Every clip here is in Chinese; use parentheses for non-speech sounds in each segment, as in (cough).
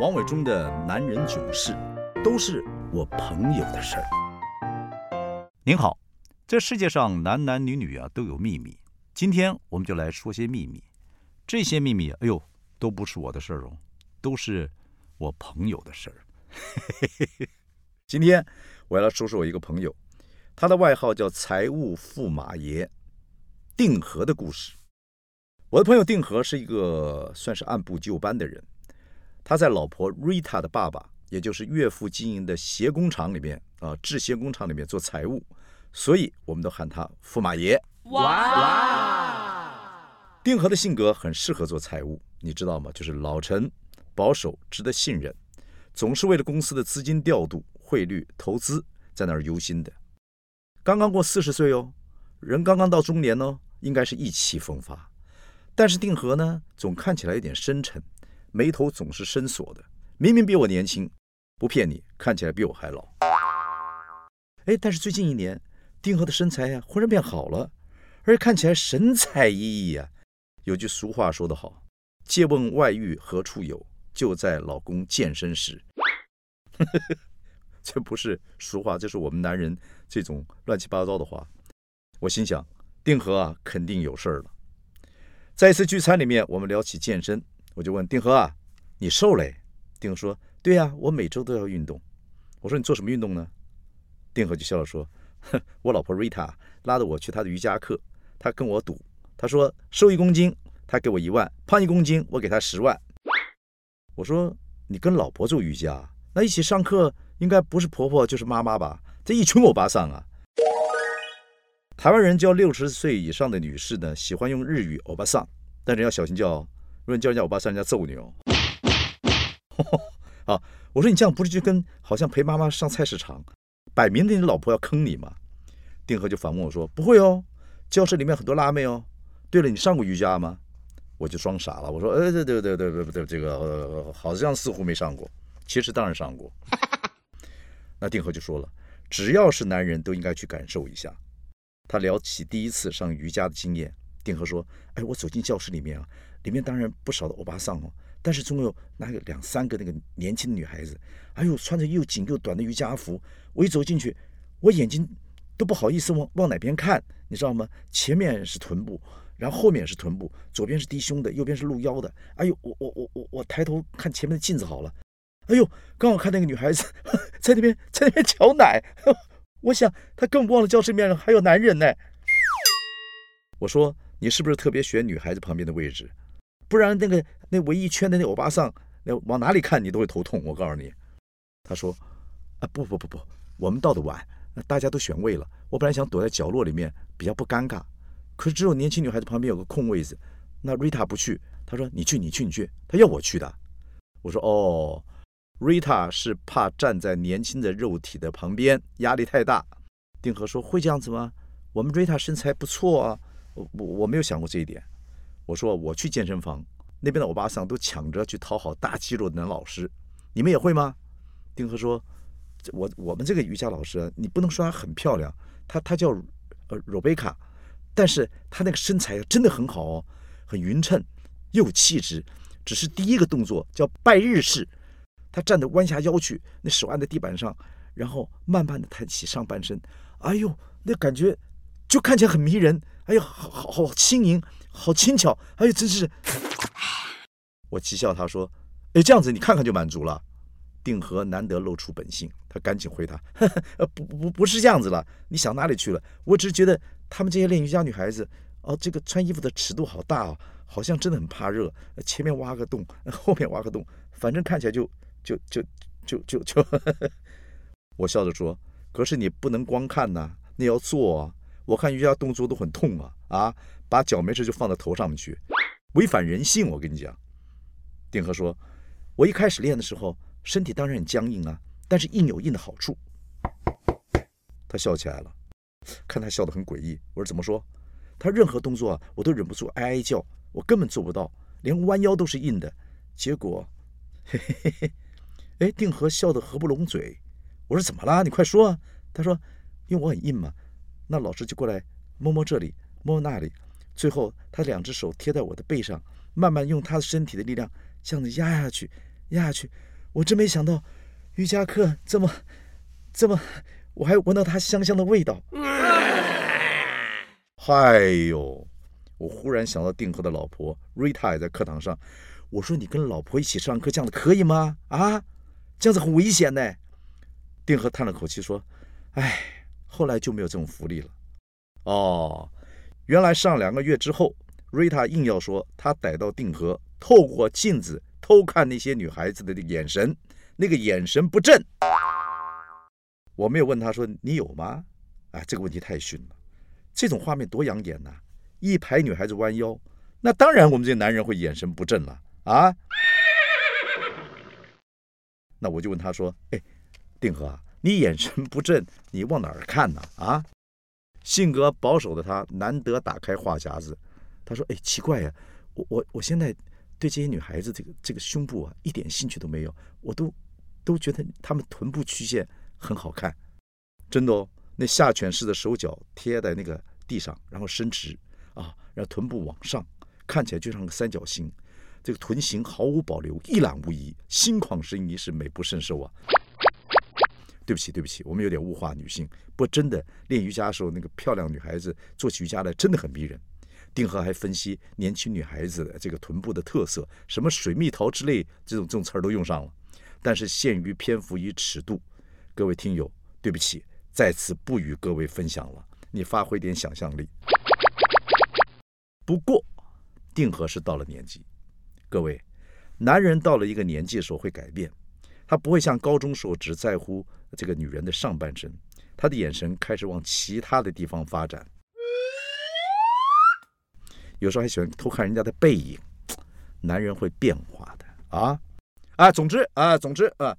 王伟忠的男人囧事，都是我朋友的事儿。您好，这世界上男男女女啊都有秘密，今天我们就来说些秘密。这些秘密，哎呦，都不是我的事儿哦，都是我朋友的事儿。(laughs) 今天我要来说说我一个朋友，他的外号叫财务驸马爷，定和的故事。我的朋友定和是一个算是按部就班的人，他在老婆 Rita 的爸爸，也就是岳父经营的鞋工厂里面啊，制鞋工厂里面做财务，所以我们都喊他驸马爷。哇！定和的性格很适合做财务，你知道吗？就是老成、保守、值得信任，总是为了公司的资金调度、汇率、投资在那儿忧心的。刚刚过四十岁哦，人刚刚到中年哦，应该是意气风发。但是定和呢，总看起来有点深沉，眉头总是深锁的。明明比我年轻，不骗你，看起来比我还老。哎，但是最近一年，定和的身材呀，忽然变好了，而且看起来神采奕奕呀。有句俗话说得好：“借问外遇何处有？就在老公健身时。”呵呵呵这不是俗话，这是我们男人这种乱七八糟的话。我心想，定和啊，肯定有事儿了。在一次聚餐里面，我们聊起健身，我就问定和啊，你瘦嘞？定和说：对呀，我每周都要运动。我说你做什么运动呢？定和就笑了说：哼，(laughs) 我老婆 Rita 拉着我去她的瑜伽课，她跟我赌，她说瘦一公斤，她给我一万；胖一公斤，我给她十万。我说你跟老婆做瑜伽，那一起上课应该不是婆婆就是妈妈吧？这一群欧巴桑啊！台湾人叫六十岁以上的女士呢，喜欢用日语“欧巴桑”，但是要小心叫，果你叫人家我爸上，人家揍你哦。(laughs) 啊，我说你这样不是就跟好像陪妈妈上菜市场，摆明的你老婆要坑你吗？定和就反问我说：“不会哦，教室里面很多辣妹哦。对了，你上过瑜伽吗？”我就装傻了，我说：“呃，对对对对对对，这个好像似乎没上过，其实当然上过。(laughs) ”那定和就说了：“只要是男人都应该去感受一下。”他聊起第一次上瑜伽的经验，定和说：“哎，我走进教室里面啊，里面当然不少的欧巴桑哦，但是总有那个两三个那个年轻的女孩子，哎呦，穿着又紧又短的瑜伽服。我一走进去，我眼睛都不好意思往往哪边看，你知道吗？前面是臀部，然后后面是臀部，左边是低胸的，右边是露腰的。哎呦，我我我我我抬头看前面的镜子好了，哎呦，刚好看那个女孩子 (laughs) 在那边在那边 (laughs) 瞧奶。(laughs) ”我想她更忘了教室里面还有男人呢。我说你是不是特别选女孩子旁边的位置？不然那个那围一圈的那欧巴桑，那往哪里看你都会头痛。我告诉你，他说啊不不不不，我们到的晚，大家都选位了。我本来想躲在角落里面比较不尴尬，可是只有年轻女孩子旁边有个空位子，那瑞塔不去，他说你去你去你去，他要我去的。我说哦。Rita 是怕站在年轻的肉体的旁边，压力太大。定和说：“会这样子吗？我们 Rita 身材不错啊，我我我没有想过这一点。”我说：“我去健身房，那边的欧巴桑都抢着去讨好大肌肉男老师，你们也会吗？”丁和说：“我我们这个瑜伽老师，你不能说她很漂亮，她她叫呃 Rebecca，但是她那个身材真的很好哦，很匀称，又有气质。只是第一个动作叫拜日式。”他站着弯下腰去，那手按在地板上，然后慢慢的抬起上半身，哎呦，那感觉就看起来很迷人，哎呦，好好好轻盈，好轻巧，哎呦，真是。我讥笑他说：“哎，这样子你看看就满足了。”定和难得露出本性，他赶紧回答：“ (laughs) 呃，不不不是这样子了，你想哪里去了？我只是觉得他们这些练瑜伽女孩子，哦，这个穿衣服的尺度好大哦，好像真的很怕热，前面挖个洞，后面挖个洞，反正看起来就。”就就就就就，(laughs) 我笑着说：“可是你不能光看呐，你要做啊！我看瑜伽动作都很痛啊啊！把脚没事就放到头上面去，违反人性！我跟你讲。”定和说：“我一开始练的时候，身体当然很僵硬啊，但是硬有硬的好处。”他笑起来了，看他笑得很诡异。我说：“怎么说？”他任何动作啊，我都忍不住哀哀叫，我根本做不到，连弯腰都是硬的。结果，嘿嘿嘿嘿。哎，定和笑得合不拢嘴。我说怎么啦？你快说啊！他说，因为我很硬嘛。那老师就过来摸摸这里，摸摸那里，最后他两只手贴在我的背上，慢慢用他的身体的力量这样子压下去，压下去，我真没想到瑜伽课这么这么，我还闻到它香香的味道。嗨呦！我忽然想到定和的老婆瑞塔也在课堂上，我说你跟老婆一起上课这样子可以吗？啊，这样子很危险呢。定和叹了口气说：“哎，后来就没有这种福利了。”哦，原来上两个月之后，瑞塔硬要说她逮到定和透过镜子偷看那些女孩子的眼神，那个眼神不正。我没有问他说你有吗？哎，这个问题太逊了，这种画面多养眼呐！一排女孩子弯腰，那当然我们这些男人会眼神不正了啊！(laughs) 那我就问他说：“哎，定和啊，你眼神不正，你往哪儿看呢？啊？”性格保守的他难得打开话匣子，他说：“哎，奇怪呀，我我我现在对这些女孩子这个这个胸部啊一点兴趣都没有，我都都觉得她们臀部曲线很好看，真的哦，那下犬式的手脚贴在那个地上，然后伸直。”啊，让臀部往上，看起来就像个三角形，这个臀型毫无保留，一览无遗，心旷神怡，是美不胜收啊！对不起，对不起，我们有点物化女性。不真的，练瑜伽的时候，那个漂亮女孩子做起瑜伽来真的很迷人。定和还分析年轻女孩子的这个臀部的特色，什么水蜜桃之类这种这种词儿都用上了。但是限于篇幅与尺度，各位听友，对不起，在此不与各位分享了。你发挥点想象力。不过，定和是到了年纪，各位，男人到了一个年纪的时候会改变，他不会像高中时候只在乎这个女人的上半身，他的眼神开始往其他的地方发展，有时候还喜欢偷看人家的背影。男人会变化的啊啊！总之啊，总之啊，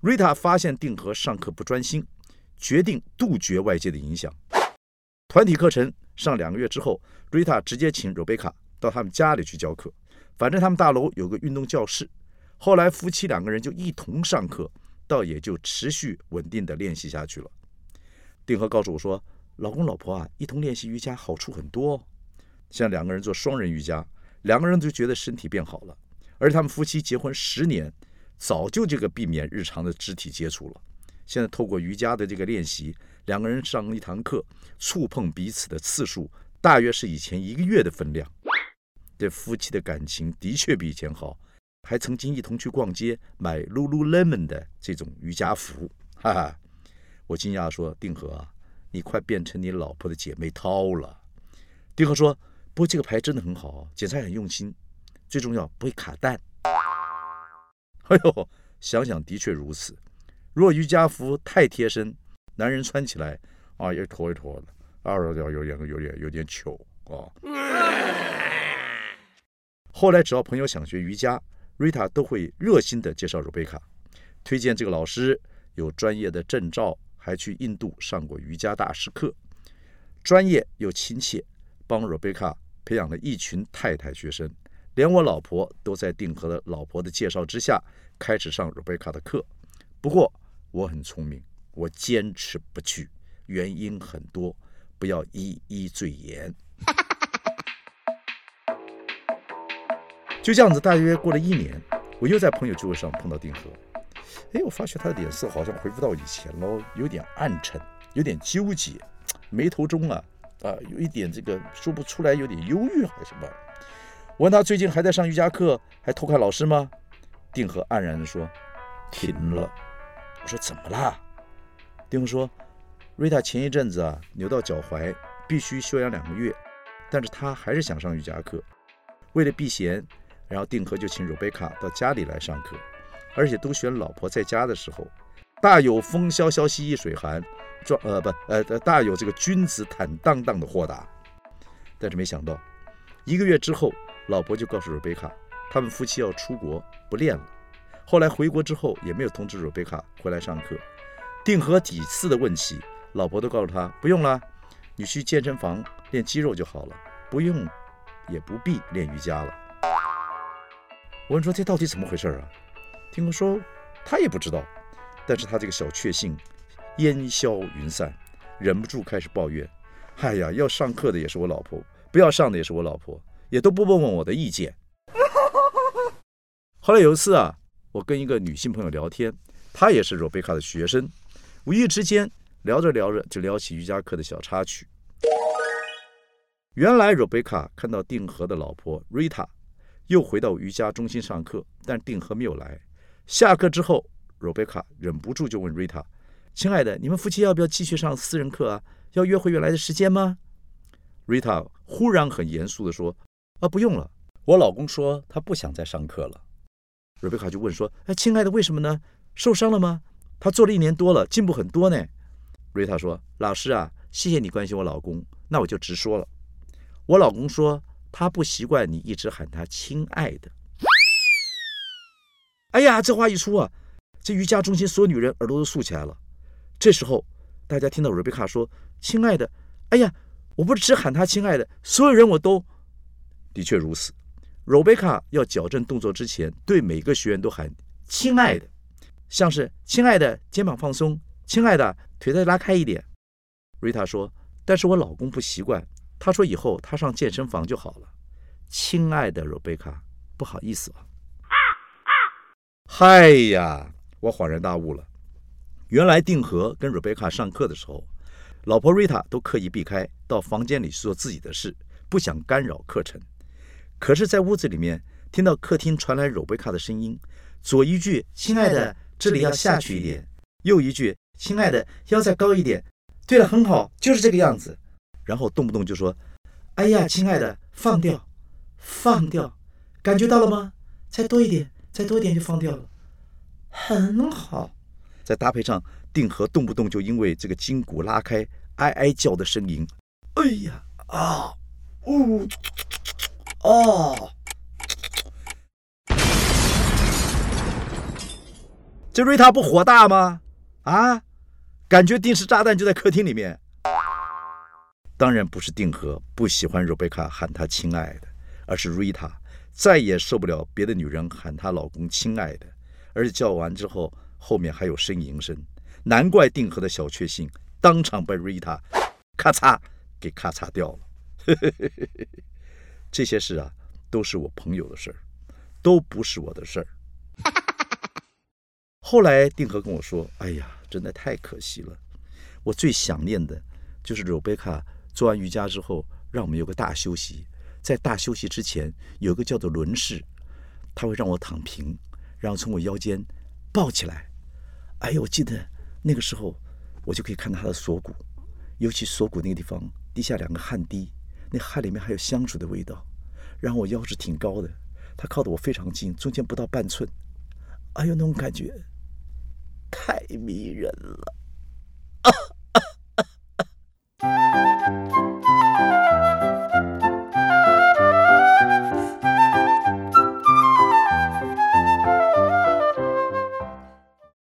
瑞塔发现定和上课不专心，决定杜绝外界的影响，团体课程。上两个月之后，瑞塔直接请若贝卡到他们家里去教课。反正他们大楼有个运动教室。后来夫妻两个人就一同上课，倒也就持续稳定的练习下去了。定和告诉我说：“老公老婆啊，一同练习瑜伽好处很多。像两个人做双人瑜伽，两个人就觉得身体变好了。而他们夫妻结婚十年，早就这个避免日常的肢体接触了。现在透过瑜伽的这个练习。”两个人上一堂课，触碰彼此的次数大约是以前一个月的分量。这夫妻的感情的确比以前好，还曾经一同去逛街买 Lululemon 的这种瑜伽服。哈哈，我惊讶说：“定和啊，你快变成你老婆的姐妹淘了。”定和说：“不过这个牌真的很好，剪裁很用心，最重要不会卡蛋。”哎呦，想想的确如此。若瑜伽服太贴身。男人穿起来啊，也拖一拖的，二条有点有点有点糗啊。后来只要朋友想学瑜伽，瑞塔都会热心的介绍瑞贝卡，推荐这个老师有专业的证照，还去印度上过瑜伽大师课，专业又亲切，帮瑞贝卡培养了一群太太学生，连我老婆都在定和的老婆的介绍之下开始上瑞贝卡的课。不过我很聪明。我坚持不去，原因很多，不要一一赘言。(laughs) 就这样子，大约过了一年，我又在朋友聚会上碰到定和。哎，我发觉他的脸色好像恢复到以前喽，有点暗沉，有点纠结，眉头中啊啊有一点这个说不出来，有点忧郁还是什么。我问他最近还在上瑜伽课，还偷看老师吗？定和黯然地说：“停了。”我说：“怎么啦？”定和说：“瑞塔前一阵子啊扭到脚踝，必须休养两个月，但是他还是想上瑜伽课。为了避嫌，然后定和就请瑞贝卡到家里来上课，而且都选老婆在家的时候，大有风萧萧兮易水寒，壮呃不呃大有这个君子坦荡荡的豁达。但是没想到，一个月之后，老婆就告诉瑞贝卡，他们夫妻要出国不练了。后来回国之后，也没有通知瑞贝卡回来上课。”定和几次的问起，老婆都告诉他不用了，你去健身房练肌肉就好了，不用，也不必练瑜伽了。我问说这到底怎么回事啊？听说他也不知道，但是他这个小确幸烟消云散，忍不住开始抱怨：哎呀，要上课的也是我老婆，不要上的也是我老婆，也都不问问我的意见。后来有一次啊，我跟一个女性朋友聊天，她也是 Rebecca 的学生，无意之间聊着聊着就聊起瑜伽课的小插曲。原来 Rebecca 看到定和的老婆 Rita 又回到瑜伽中心上课，但定和没有来。下课之后罗贝卡忍不住就问 Rita：“ 亲爱的，你们夫妻要不要继续上私人课啊？要约回原来的时间吗瑞塔忽然很严肃地说：“啊，不用了，我老公说他不想再上课了。罗贝卡就问说：“哎，亲爱的，为什么呢？受伤了吗？他做了一年多了，进步很多呢。瑞塔说：“老师啊，谢谢你关心我老公，那我就直说了。我老公说他不习惯你一直喊他亲爱的。”哎呀，这话一出啊，这瑜伽中心所有女人耳朵都竖起来了。这时候，大家听到瑞贝卡说：“亲爱的。”哎呀，我不是只喊他亲爱的，所有人我都的确如此。瑞贝卡要矫正动作之前，对每个学员都喊“亲爱的”，像是“亲爱的，肩膀放松”，“亲爱的，腿再拉开一点”。瑞塔说：“但是我老公不习惯，他说以后他上健身房就好了。”亲爱的瑞贝卡，不好意思啊。嗨呀！我恍然大悟了，原来定和跟 Rebecca 上课的时候，老婆瑞塔都刻意避开，到房间里去做自己的事，不想干扰课程。可是，在屋子里面听到客厅传来 Rebecca 的声音，左一句“亲爱的，这里要下去一点”，右一句“亲爱的，腰再高一点”。对了，很好，就是这个样子。然后动不动就说：“哎呀，亲爱的，放掉，放掉，感觉到了吗？再多一点。”再多一点就放掉了，很好。再搭配上定和动不动就因为这个筋骨拉开哀哀叫的声音，哎呀啊呜哦，这瑞塔不火大吗？啊，感觉定时炸弹就在客厅里面。当然不是定和不喜欢瑞贝卡喊他亲爱的，而是瑞塔。再也受不了别的女人喊她老公“亲爱的”，而且叫完之后后面还有呻吟声，难怪定和的小确幸当场被瑞塔咔嚓给咔嚓掉了。(laughs) 这些事啊，都是我朋友的事儿，都不是我的事儿。(laughs) 后来定和跟我说：“哎呀，真的太可惜了，我最想念的就是罗贝卡做完瑜伽之后，让我们有个大休息。”在大休息之前，有个叫做轮式，他会让我躺平，然后从我腰间抱起来。哎呦，我记得那个时候，我就可以看到他的锁骨，尤其锁骨那个地方滴下两个汗滴，那汗里面还有香水的味道。然后我腰是挺高的，他靠得我非常近，中间不到半寸。哎呦，那种感觉太迷人了。